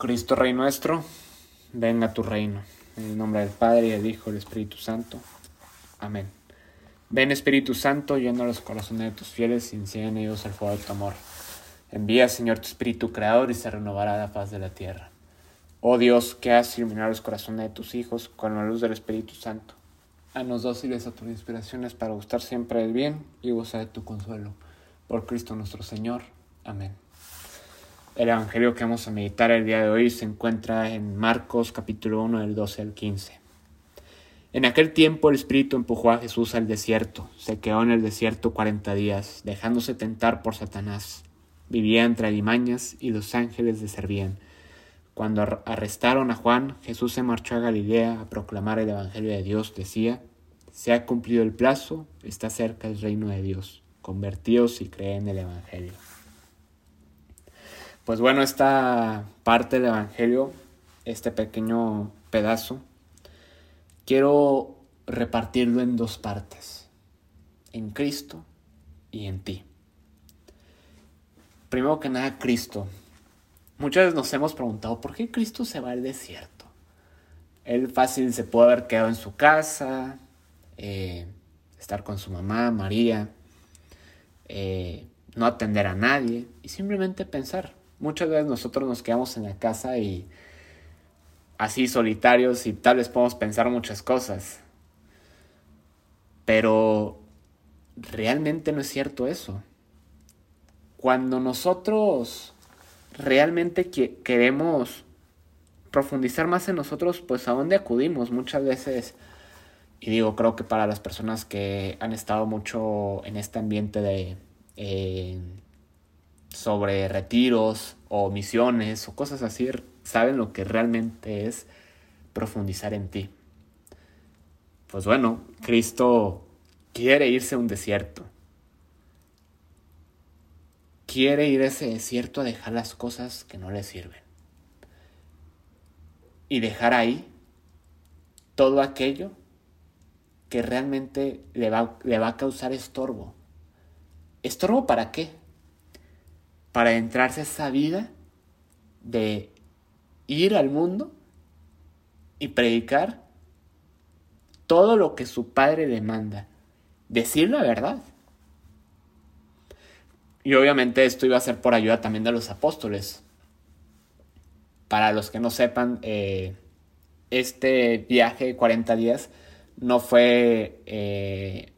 Cristo Rey nuestro, venga tu reino. En el nombre del Padre, y del Hijo y del Espíritu Santo. Amén. Ven Espíritu Santo, llena los corazones de tus fieles y enciende en ellos el fuego de tu amor. Envía, Señor, tu Espíritu Creador y se renovará la faz de la tierra. Oh Dios, que has iluminado los corazones de tus hijos con la luz del Espíritu Santo. Haznos dóciles a tus inspiraciones para gustar siempre del bien y gozar de tu consuelo. Por Cristo nuestro Señor. Amén. El Evangelio que vamos a meditar el día de hoy se encuentra en Marcos capítulo 1 del 12 al 15. En aquel tiempo el Espíritu empujó a Jesús al desierto. Se quedó en el desierto cuarenta días, dejándose tentar por Satanás. Vivía entre alimañas y los ángeles le servían. Cuando arrestaron a Juan, Jesús se marchó a Galilea a proclamar el Evangelio de Dios. Decía, se ha cumplido el plazo, está cerca el reino de Dios. Convertíos y creen en el Evangelio. Pues bueno, esta parte del Evangelio, este pequeño pedazo, quiero repartirlo en dos partes, en Cristo y en ti. Primero que nada, Cristo. Muchas veces nos hemos preguntado, ¿por qué Cristo se va al desierto? Él fácil se puede haber quedado en su casa, eh, estar con su mamá, María, eh, no atender a nadie y simplemente pensar, Muchas veces nosotros nos quedamos en la casa y así solitarios y tal vez podemos pensar muchas cosas. Pero realmente no es cierto eso. Cuando nosotros realmente queremos profundizar más en nosotros, pues a dónde acudimos muchas veces. Y digo, creo que para las personas que han estado mucho en este ambiente de eh, sobre retiros o misiones o cosas así, saben lo que realmente es profundizar en ti. Pues bueno, Cristo quiere irse a un desierto. Quiere ir a ese desierto a dejar las cosas que no le sirven. Y dejar ahí todo aquello que realmente le va, le va a causar estorbo. ¿Estorbo para qué? Para entrarse a esa vida de ir al mundo y predicar todo lo que su padre demanda, decir la verdad. Y obviamente esto iba a ser por ayuda también de los apóstoles. Para los que no sepan, eh, este viaje de 40 días no fue eh,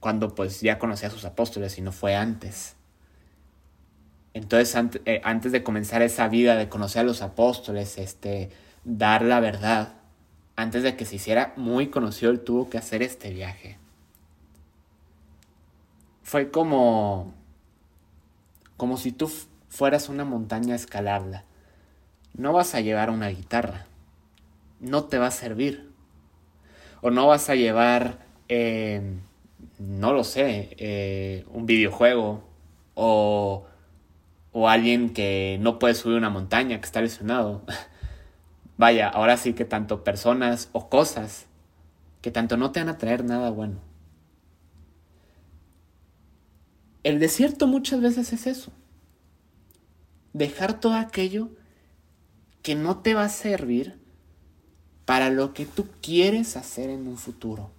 cuando pues ya conocía a sus apóstoles, sino fue antes. Entonces, eh, antes de comenzar esa vida de conocer a los apóstoles, este, dar la verdad, antes de que se hiciera muy conocido, él tuvo que hacer este viaje. Fue como, como si tú fueras una montaña a escalarla. No vas a llevar una guitarra, no te va a servir. O no vas a llevar, eh, no lo sé, eh, un videojuego o o alguien que no puede subir una montaña, que está lesionado. Vaya, ahora sí que tanto personas o cosas que tanto no te van a traer nada bueno. El desierto muchas veces es eso. Dejar todo aquello que no te va a servir para lo que tú quieres hacer en un futuro.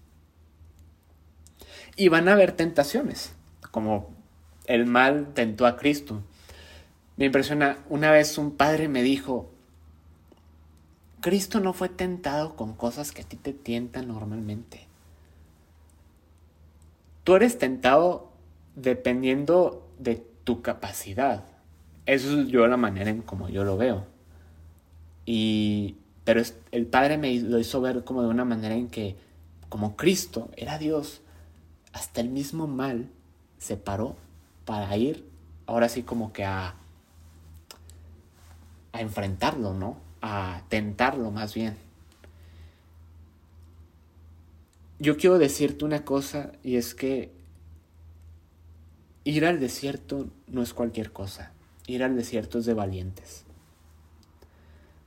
Y van a haber tentaciones, como el mal tentó a Cristo. Me impresiona, una vez un padre me dijo, Cristo no fue tentado con cosas que a ti te tientan normalmente. Tú eres tentado dependiendo de tu capacidad. Eso es yo la manera en como yo lo veo. Y, pero el Padre me lo hizo ver como de una manera en que, como Cristo era Dios, hasta el mismo mal se paró para ir, ahora sí como que a, a enfrentarlo, ¿no? A tentarlo más bien. Yo quiero decirte una cosa y es que ir al desierto no es cualquier cosa. Ir al desierto es de valientes.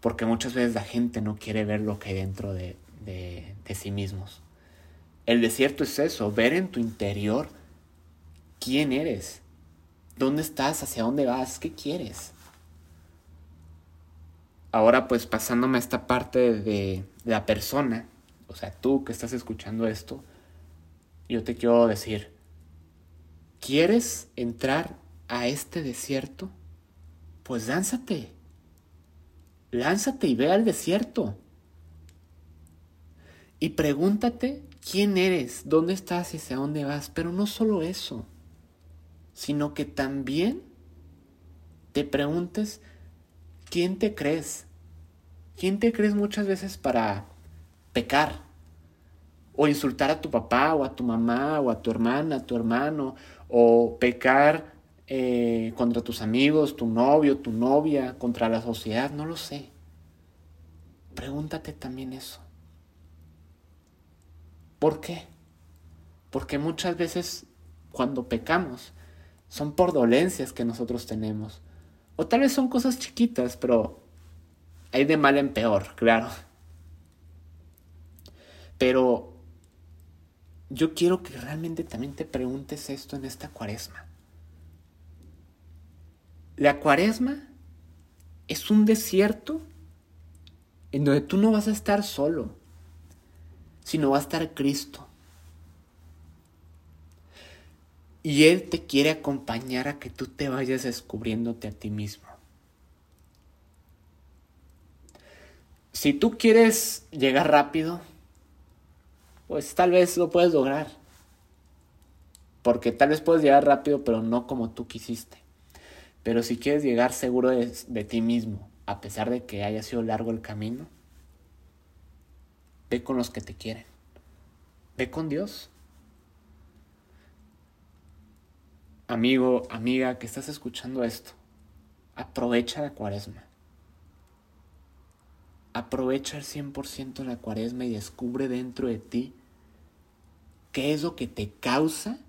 Porque muchas veces la gente no quiere ver lo que hay dentro de, de, de sí mismos. El desierto es eso, ver en tu interior quién eres, dónde estás, hacia dónde vas, qué quieres. Ahora pues pasándome a esta parte de la persona, o sea, tú que estás escuchando esto, yo te quiero decir, ¿quieres entrar a este desierto? Pues lánzate. Lánzate y ve al desierto. Y pregúntate quién eres, dónde estás y hacia dónde vas. Pero no solo eso, sino que también te preguntes quién te crees. ¿Quién te crees muchas veces para pecar? O insultar a tu papá o a tu mamá o a tu hermana, a tu hermano. O pecar eh, contra tus amigos, tu novio, tu novia, contra la sociedad, no lo sé. Pregúntate también eso. ¿Por qué? Porque muchas veces cuando pecamos son por dolencias que nosotros tenemos. O tal vez son cosas chiquitas, pero hay de mal en peor, claro. Pero yo quiero que realmente también te preguntes esto en esta cuaresma. La cuaresma es un desierto en donde tú no vas a estar solo sino va a estar Cristo. Y Él te quiere acompañar a que tú te vayas descubriéndote a ti mismo. Si tú quieres llegar rápido, pues tal vez lo puedes lograr. Porque tal vez puedes llegar rápido, pero no como tú quisiste. Pero si quieres llegar seguro de, de ti mismo, a pesar de que haya sido largo el camino, Ve con los que te quieren. Ve con Dios. Amigo, amiga, que estás escuchando esto, aprovecha la cuaresma. Aprovecha el 100% la cuaresma y descubre dentro de ti qué es lo que te causa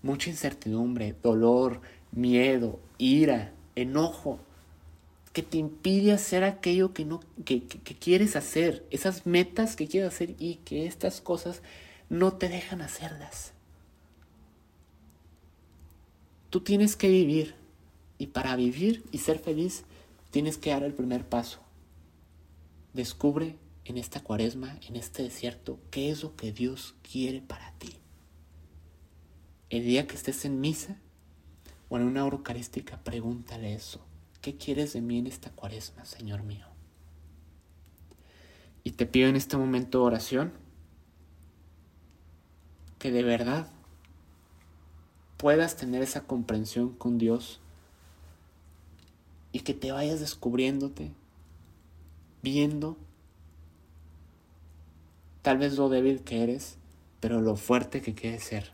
mucha incertidumbre, dolor, miedo, ira, enojo, que te impide hacer aquello que, no, que, quieres hacer, esas metas que quieres hacer y que estas cosas no te dejan hacerlas. Tú tienes que vivir y para vivir y ser feliz tienes que dar el primer paso. Descubre en esta cuaresma, en este desierto, qué es lo que Dios quiere para ti. El día que estés en misa o en una eucarística, pregúntale eso. ¿Qué quieres de mí en esta cuaresma, Señor mío? Y te pido en este momento de oración que de verdad puedas tener esa comprensión con Dios y que te vayas descubriéndote, viendo tal vez lo débil que eres, pero lo fuerte que quieres ser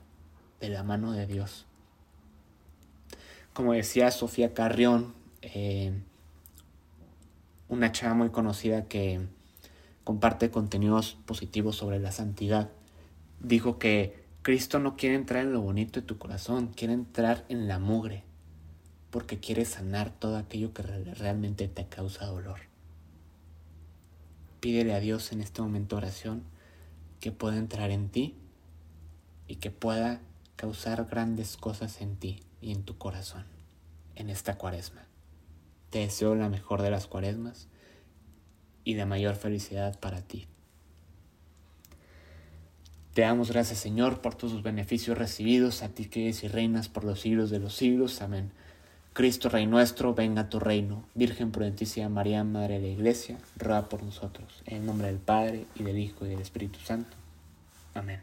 de la mano de Dios. Como decía Sofía Carrión eh, una chava muy conocida que comparte contenidos positivos sobre la santidad, dijo que Cristo no quiere entrar en lo bonito de tu corazón, quiere entrar en la mugre, porque quiere sanar todo aquello que realmente te causa dolor. Pídele a Dios en este momento oración que pueda entrar en ti y que pueda causar grandes cosas en ti y en tu corazón en esta cuaresma. Te deseo la mejor de las cuaresmas y de mayor felicidad para ti. Te damos gracias Señor por todos los beneficios recibidos, a ti que eres y reinas por los siglos de los siglos. Amén. Cristo Rey nuestro, venga a tu reino. Virgen prudentísima María, Madre de la Iglesia, ruega por nosotros. En nombre del Padre, y del Hijo, y del Espíritu Santo. Amén.